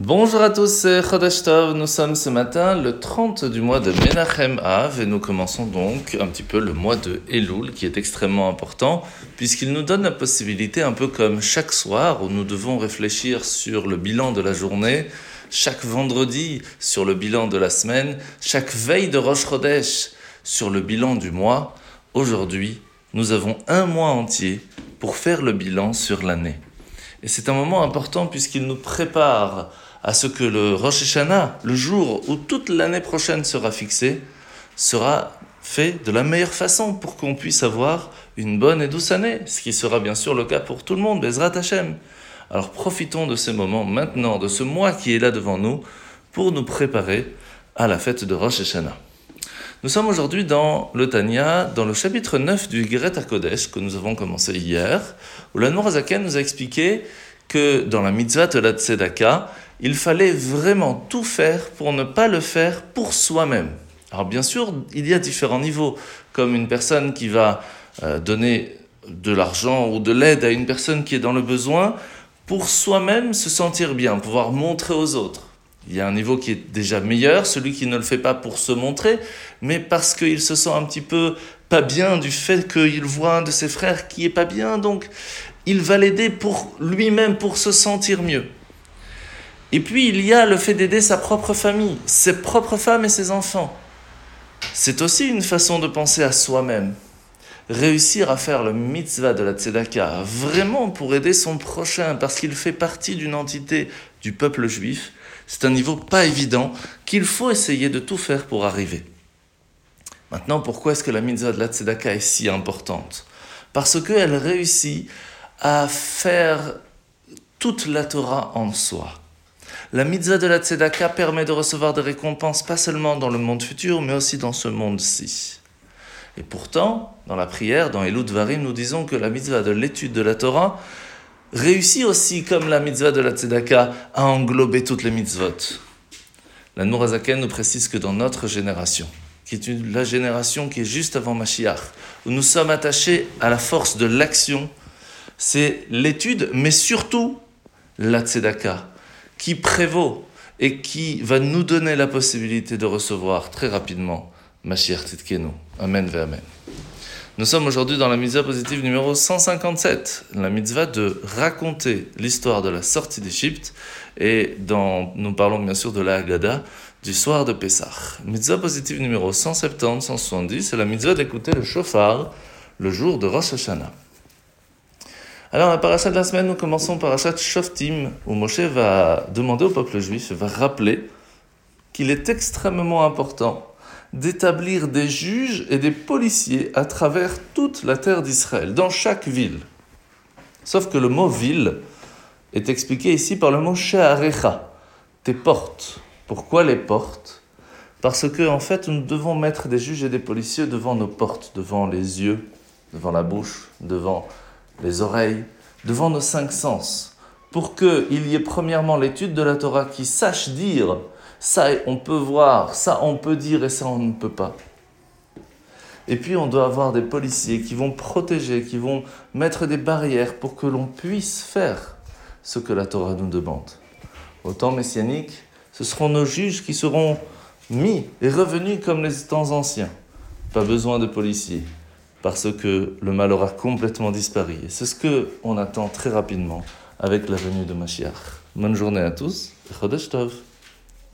Bonjour à tous, c'est Chodesh Tov. Nous sommes ce matin le 30 du mois de Menachem Av et nous commençons donc un petit peu le mois de Elul qui est extrêmement important puisqu'il nous donne la possibilité, un peu comme chaque soir où nous devons réfléchir sur le bilan de la journée, chaque vendredi sur le bilan de la semaine, chaque veille de Rosh Chodesh sur le bilan du mois. Aujourd'hui, nous avons un mois entier pour faire le bilan sur l'année. Et c'est un moment important puisqu'il nous prépare à ce que le Rosh Hashanah, le jour où toute l'année prochaine sera fixée, sera fait de la meilleure façon pour qu'on puisse avoir une bonne et douce année, ce qui sera bien sûr le cas pour tout le monde, Bezrat Hashem. Alors profitons de ces moments maintenant, de ce mois qui est là devant nous, pour nous préparer à la fête de Rosh Hashanah. Nous sommes aujourd'hui dans le Tanya, dans le chapitre 9 du Geret Kodesh que nous avons commencé hier, où la Nourazaken nous a expliqué que dans la mitzvah de la Tzedaka, il fallait vraiment tout faire pour ne pas le faire pour soi-même. Alors bien sûr, il y a différents niveaux, comme une personne qui va euh, donner de l'argent ou de l'aide à une personne qui est dans le besoin pour soi-même se sentir bien, pouvoir montrer aux autres. Il y a un niveau qui est déjà meilleur, celui qui ne le fait pas pour se montrer, mais parce qu'il se sent un petit peu pas bien du fait qu'il voit un de ses frères qui est pas bien, donc il va l'aider pour lui-même, pour se sentir mieux. Et puis il y a le fait d'aider sa propre famille, ses propres femmes et ses enfants. C'est aussi une façon de penser à soi-même. Réussir à faire le mitzvah de la tzedaka, vraiment pour aider son prochain, parce qu'il fait partie d'une entité du peuple juif, c'est un niveau pas évident qu'il faut essayer de tout faire pour arriver. Maintenant, pourquoi est-ce que la mitzvah de la tzedaka est si importante? Parce qu'elle réussit à faire toute la Torah en soi. La mitzvah de la tzedaka permet de recevoir des récompenses pas seulement dans le monde futur, mais aussi dans ce monde-ci. Et pourtant, dans la prière, dans Elud Varim, nous disons que la mitzvah de l'étude de la Torah réussit aussi, comme la mitzvah de la tzedaka, à englober toutes les mitzvot. La Nourazaken nous précise que dans notre génération, qui est la génération qui est juste avant Mashiach, où nous sommes attachés à la force de l'action, c'est l'étude, mais surtout la tzedaka, qui prévaut et qui va nous donner la possibilité de recevoir très rapidement Mashiach Tzidkenu. Amen ve Amen. Nous sommes aujourd'hui dans la mitzvah positive numéro 157, la mitzvah de raconter l'histoire de la sortie d'Égypte et nous parlons bien sûr de la Haggadah du soir de Pessah. Mitzvah positive numéro 170, 170, c'est la mitzvah d'écouter le shofar le jour de Rosh Hashanah. Alors, la paracha de la semaine, nous commençons par parachat Shoftim, où Moshe va demander au peuple juif, va rappeler qu'il est extrêmement important d'établir des juges et des policiers à travers toute la terre d'Israël, dans chaque ville. Sauf que le mot ville est expliqué ici par le mot She'arecha, tes portes. Pourquoi les portes? Parce que, en fait, nous devons mettre des juges et des policiers devant nos portes, devant les yeux, devant la bouche, devant les oreilles, devant nos cinq sens, pour qu'il y ait premièrement l'étude de la Torah qui sache dire ça on peut voir, ça on peut dire et ça on ne peut pas. Et puis on doit avoir des policiers qui vont protéger, qui vont mettre des barrières pour que l'on puisse faire ce que la Torah nous demande. Au temps messianique, ce seront nos juges qui seront mis et revenus comme les temps anciens. Pas besoin de policiers, parce que le mal aura complètement disparu. Et c'est ce que on attend très rapidement avec la venue de Mashiach. Bonne journée à tous, Chodesh.